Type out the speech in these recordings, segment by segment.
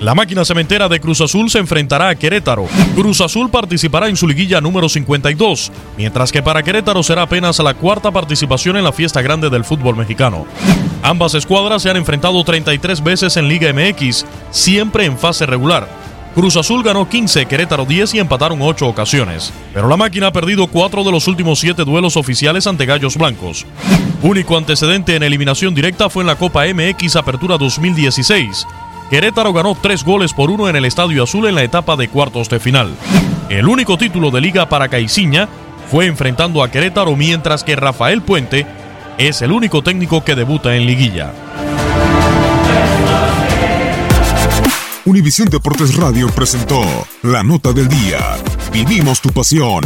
La máquina cementera de Cruz Azul se enfrentará a Querétaro. Cruz Azul participará en su liguilla número 52, mientras que para Querétaro será apenas la cuarta participación en la fiesta grande del fútbol mexicano. Ambas escuadras se han enfrentado 33 veces en Liga MX, siempre en fase regular. Cruz Azul ganó 15, Querétaro 10 y empataron 8 ocasiones. Pero la máquina ha perdido 4 de los últimos 7 duelos oficiales ante Gallos Blancos. Único antecedente en eliminación directa fue en la Copa MX Apertura 2016. Querétaro ganó 3 goles por 1 en el Estadio Azul en la etapa de cuartos de final. El único título de liga para Caiciña fue enfrentando a Querétaro mientras que Rafael Puente es el único técnico que debuta en liguilla. Univisión Deportes Radio presentó La Nota del Día. Vivimos tu pasión.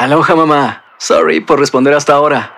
Aloha mamá. Sorry por responder hasta ahora.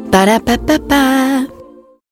Ba-da-ba-ba-ba.